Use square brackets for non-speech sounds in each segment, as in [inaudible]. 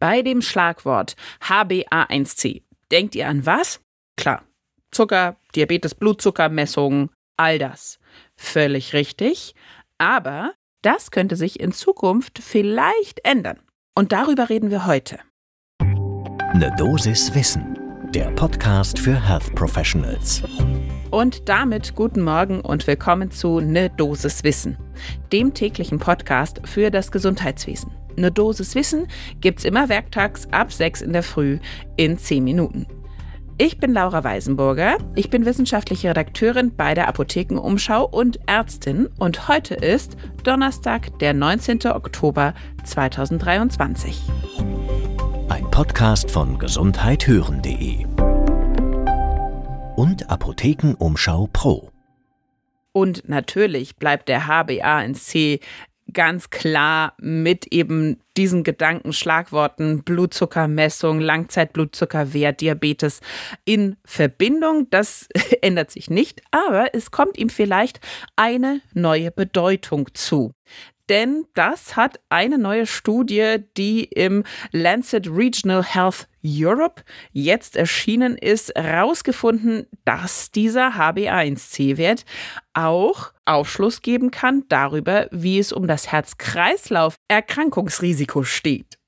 Bei dem Schlagwort HbA1c denkt ihr an was? Klar, Zucker, Diabetes, Blutzuckermessungen, all das. Völlig richtig. Aber das könnte sich in Zukunft vielleicht ändern. Und darüber reden wir heute. Eine Dosis Wissen, der Podcast für Health Professionals. Und damit guten Morgen und willkommen zu Ne Dosis Wissen, dem täglichen Podcast für das Gesundheitswesen. Ne Dosis Wissen gibt's immer werktags ab 6 in der Früh in 10 Minuten. Ich bin Laura Weisenburger. Ich bin wissenschaftliche Redakteurin bei der Apothekenumschau und Ärztin. Und heute ist Donnerstag, der 19. Oktober 2023. Ein Podcast von gesundheithören.de und Apothekenumschau Pro. Und natürlich bleibt der HbA1c ganz klar mit eben diesen Gedanken, Schlagworten Blutzuckermessung, Langzeitblutzuckerwert, Diabetes in Verbindung. Das [laughs] ändert sich nicht, aber es kommt ihm vielleicht eine neue Bedeutung zu denn das hat eine neue Studie, die im Lancet Regional Health Europe jetzt erschienen ist, herausgefunden, dass dieser HbA1c-Wert auch Aufschluss geben kann darüber, wie es um das Herz-Kreislauf-Erkrankungsrisiko steht.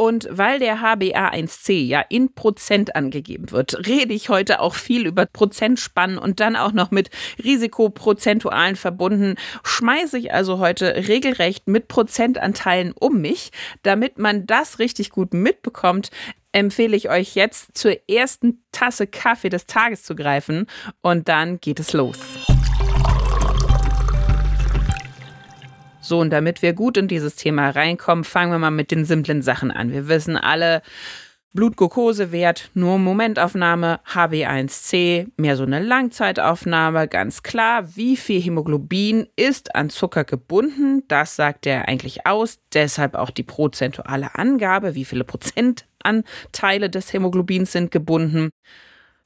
Und weil der HbA1c ja in Prozent angegeben wird, rede ich heute auch viel über Prozentspannen und dann auch noch mit Risikoprozentualen verbunden. Schmeiße ich also heute regelrecht mit Prozentanteilen um mich, damit man das richtig gut mitbekommt empfehle ich euch jetzt zur ersten Tasse Kaffee des Tages zu greifen und dann geht es los. So, und damit wir gut in dieses Thema reinkommen, fangen wir mal mit den simplen Sachen an. Wir wissen alle, Blutglucosewert, nur Momentaufnahme, HB1C, mehr so eine Langzeitaufnahme, ganz klar. Wie viel Hämoglobin ist an Zucker gebunden? Das sagt er eigentlich aus. Deshalb auch die prozentuale Angabe, wie viele Prozentanteile des Hämoglobins sind gebunden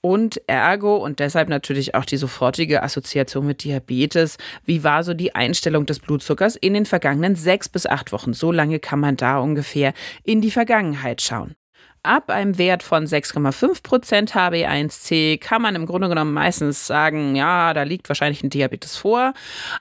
und ergo und deshalb natürlich auch die sofortige Assoziation mit Diabetes. Wie war so die Einstellung des Blutzuckers in den vergangenen sechs bis acht Wochen? So lange kann man da ungefähr in die Vergangenheit schauen. Ab einem Wert von 6,5 Prozent HB1C kann man im Grunde genommen meistens sagen, ja, da liegt wahrscheinlich ein Diabetes vor.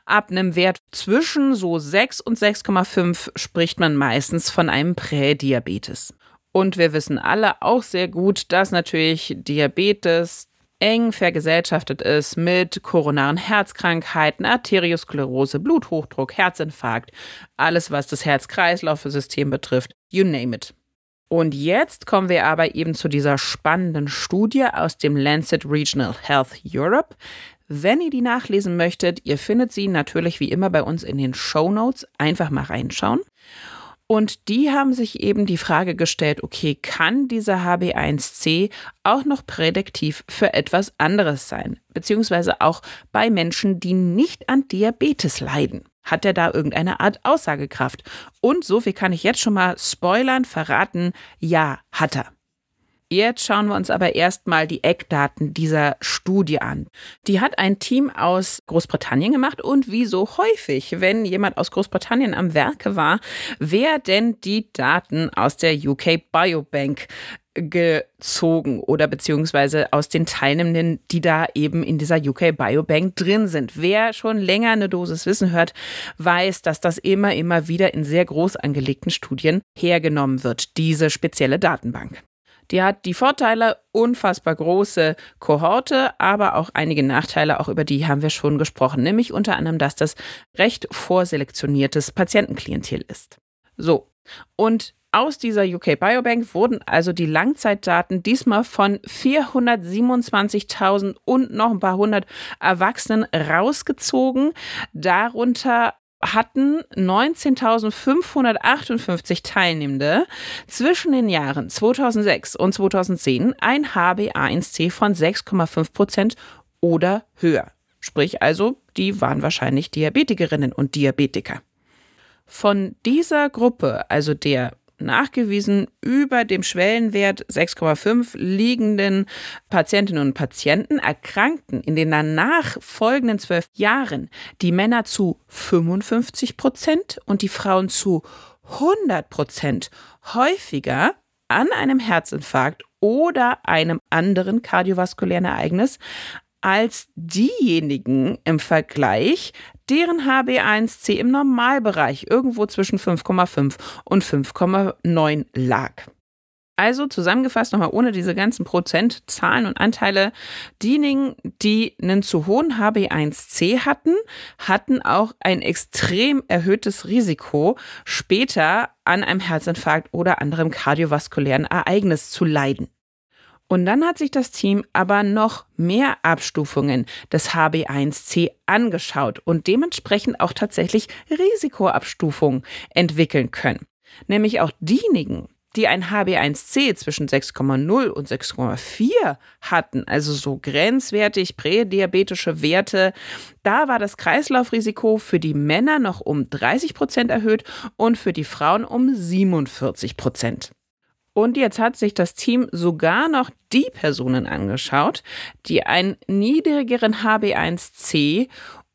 Ab einem Wert zwischen so 6 und 6,5 spricht man meistens von einem Prädiabetes. Und wir wissen alle auch sehr gut, dass natürlich Diabetes eng vergesellschaftet ist mit koronaren Herzkrankheiten, Arteriosklerose, Bluthochdruck, Herzinfarkt, alles was das Herz-Kreislauf-System betrifft, you name it. Und jetzt kommen wir aber eben zu dieser spannenden Studie aus dem Lancet Regional Health Europe. Wenn ihr die nachlesen möchtet, ihr findet sie natürlich wie immer bei uns in den Show Notes. Einfach mal reinschauen. Und die haben sich eben die Frage gestellt, okay, kann dieser HB1C auch noch prädiktiv für etwas anderes sein? Beziehungsweise auch bei Menschen, die nicht an Diabetes leiden. Hat er da irgendeine Art Aussagekraft? Und so viel kann ich jetzt schon mal spoilern, verraten, ja, hat er. Jetzt schauen wir uns aber erstmal die Eckdaten dieser Studie an. Die hat ein Team aus Großbritannien gemacht und wie so häufig, wenn jemand aus Großbritannien am Werke war, wer denn die Daten aus der UK Biobank gezogen oder beziehungsweise aus den Teilnehmenden, die da eben in dieser UK Biobank drin sind. Wer schon länger eine Dosis Wissen hört, weiß, dass das immer, immer wieder in sehr groß angelegten Studien hergenommen wird, diese spezielle Datenbank. Die hat die Vorteile, unfassbar große Kohorte, aber auch einige Nachteile, auch über die haben wir schon gesprochen, nämlich unter anderem, dass das recht vorselektioniertes Patientenklientel ist. So, und aus dieser UK Biobank wurden also die Langzeitdaten diesmal von 427.000 und noch ein paar hundert Erwachsenen rausgezogen. Darunter hatten 19.558 Teilnehmende zwischen den Jahren 2006 und 2010 ein HbA1c von 6,5 Prozent oder höher. Sprich also, die waren wahrscheinlich Diabetikerinnen und Diabetiker. Von dieser Gruppe, also der nachgewiesen über dem Schwellenwert 6,5 liegenden Patientinnen und Patienten erkrankten in den danach folgenden zwölf Jahren die Männer zu 55 Prozent und die Frauen zu 100 Prozent häufiger an einem Herzinfarkt oder einem anderen kardiovaskulären Ereignis als diejenigen im Vergleich, deren HB1C im Normalbereich irgendwo zwischen 5,5 und 5,9 lag. Also zusammengefasst nochmal ohne diese ganzen Prozentzahlen und Anteile, diejenigen, die einen zu hohen HB1C hatten, hatten auch ein extrem erhöhtes Risiko, später an einem Herzinfarkt oder anderem kardiovaskulären Ereignis zu leiden. Und dann hat sich das Team aber noch mehr Abstufungen des HB1C angeschaut und dementsprechend auch tatsächlich Risikoabstufungen entwickeln können. Nämlich auch diejenigen, die ein HB1C zwischen 6,0 und 6,4 hatten, also so grenzwertig prädiabetische Werte, da war das Kreislaufrisiko für die Männer noch um 30 Prozent erhöht und für die Frauen um 47 Prozent. Und jetzt hat sich das Team sogar noch die Personen angeschaut, die einen niedrigeren HB1C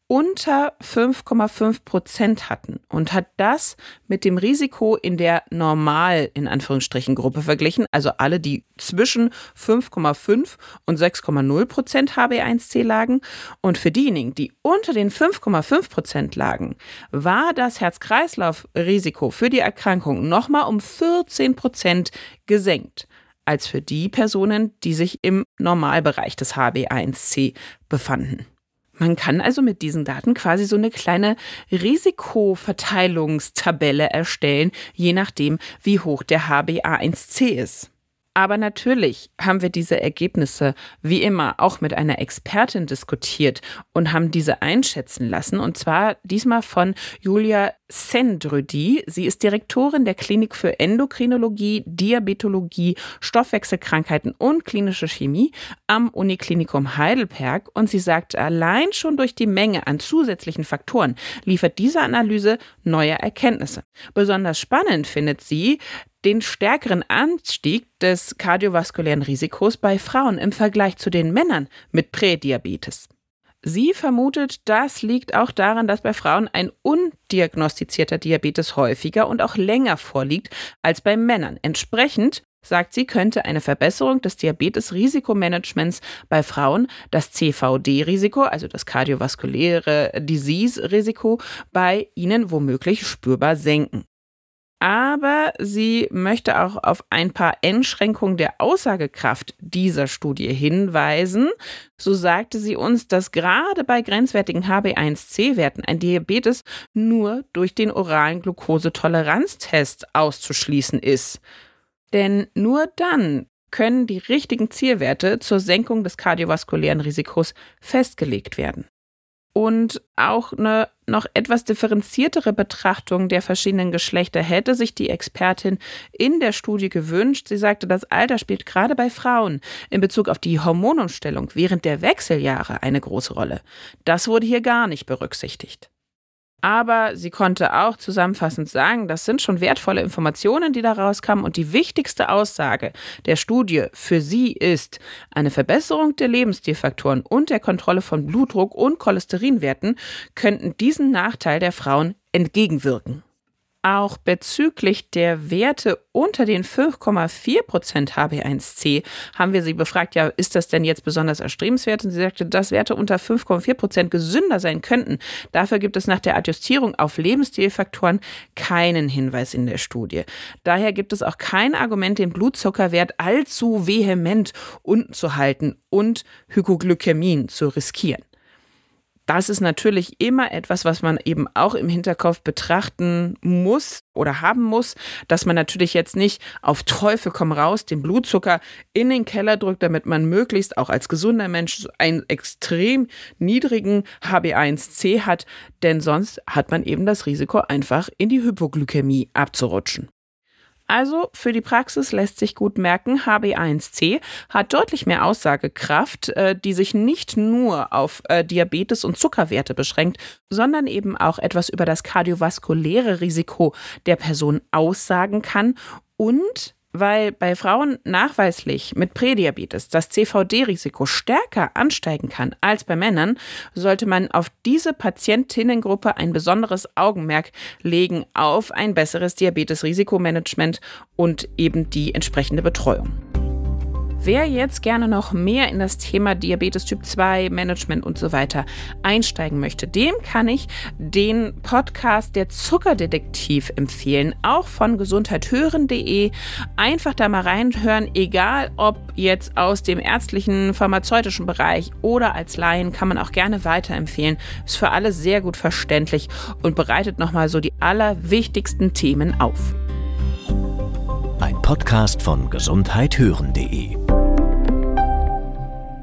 unter 5,5 Prozent hatten und hat das mit dem Risiko in der Normal, in Anführungsstrichen, Gruppe verglichen, also alle, die zwischen 5,5 und 6,0 Prozent HB1C lagen. Und für diejenigen, die unter den 5,5 Prozent lagen, war das Herz-Kreislauf-Risiko für die Erkrankung nochmal um 14 Prozent gesenkt als für die Personen, die sich im Normalbereich des HB1C befanden. Man kann also mit diesen Daten quasi so eine kleine Risikoverteilungstabelle erstellen, je nachdem, wie hoch der HbA1c ist. Aber natürlich haben wir diese Ergebnisse wie immer auch mit einer Expertin diskutiert und haben diese einschätzen lassen. Und zwar diesmal von Julia Sendrödi. Sie ist Direktorin der Klinik für Endokrinologie, Diabetologie, Stoffwechselkrankheiten und klinische Chemie am Uniklinikum Heidelberg. Und sie sagt, allein schon durch die Menge an zusätzlichen Faktoren liefert diese Analyse neue Erkenntnisse. Besonders spannend findet sie, den stärkeren Anstieg des kardiovaskulären Risikos bei Frauen im Vergleich zu den Männern mit Prädiabetes. Sie vermutet, das liegt auch daran, dass bei Frauen ein undiagnostizierter Diabetes häufiger und auch länger vorliegt als bei Männern. Entsprechend sagt sie, könnte eine Verbesserung des Diabetes-Risikomanagements bei Frauen das CVD-Risiko, also das kardiovaskuläre Disease-Risiko, bei ihnen womöglich spürbar senken aber sie möchte auch auf ein paar Einschränkungen der Aussagekraft dieser Studie hinweisen. So sagte sie uns, dass gerade bei grenzwertigen HB1C-Werten ein Diabetes nur durch den oralen Glukosetoleranztest auszuschließen ist. Denn nur dann können die richtigen Zielwerte zur Senkung des kardiovaskulären Risikos festgelegt werden und auch eine noch etwas differenziertere Betrachtung der verschiedenen Geschlechter hätte sich die Expertin in der Studie gewünscht. Sie sagte, das Alter spielt gerade bei Frauen in Bezug auf die Hormonumstellung während der Wechseljahre eine große Rolle. Das wurde hier gar nicht berücksichtigt. Aber sie konnte auch zusammenfassend sagen, das sind schon wertvolle Informationen, die da rauskamen. Und die wichtigste Aussage der Studie für sie ist, eine Verbesserung der Lebensstilfaktoren und der Kontrolle von Blutdruck und Cholesterinwerten könnten diesen Nachteil der Frauen entgegenwirken. Auch bezüglich der Werte unter den 5,4% HB1C haben wir sie befragt, ja, ist das denn jetzt besonders erstrebenswert? Und sie sagte, dass Werte unter 5,4% gesünder sein könnten. Dafür gibt es nach der Adjustierung auf Lebensstilfaktoren keinen Hinweis in der Studie. Daher gibt es auch kein Argument, den Blutzuckerwert allzu vehement unten zu halten und Hypoglykämien zu riskieren das ist natürlich immer etwas, was man eben auch im Hinterkopf betrachten muss oder haben muss, dass man natürlich jetzt nicht auf Teufel komm raus den Blutzucker in den Keller drückt, damit man möglichst auch als gesunder Mensch einen extrem niedrigen HB1C hat, denn sonst hat man eben das Risiko einfach in die Hypoglykämie abzurutschen. Also für die Praxis lässt sich gut merken, HB1C hat deutlich mehr Aussagekraft, äh, die sich nicht nur auf äh, Diabetes und Zuckerwerte beschränkt, sondern eben auch etwas über das kardiovaskuläre Risiko der Person aussagen kann und weil bei Frauen nachweislich mit Prädiabetes das CVD-Risiko stärker ansteigen kann als bei Männern, sollte man auf diese Patientinnengruppe ein besonderes Augenmerk legen auf ein besseres Diabetes-Risikomanagement und eben die entsprechende Betreuung. Wer jetzt gerne noch mehr in das Thema Diabetes Typ 2, Management und so weiter einsteigen möchte, dem kann ich den Podcast Der Zuckerdetektiv empfehlen, auch von gesundheithören.de. Einfach da mal reinhören, egal ob jetzt aus dem ärztlichen, pharmazeutischen Bereich oder als Laien, kann man auch gerne weiterempfehlen. Ist für alle sehr gut verständlich und bereitet nochmal so die allerwichtigsten Themen auf. Ein Podcast von gesundheithören.de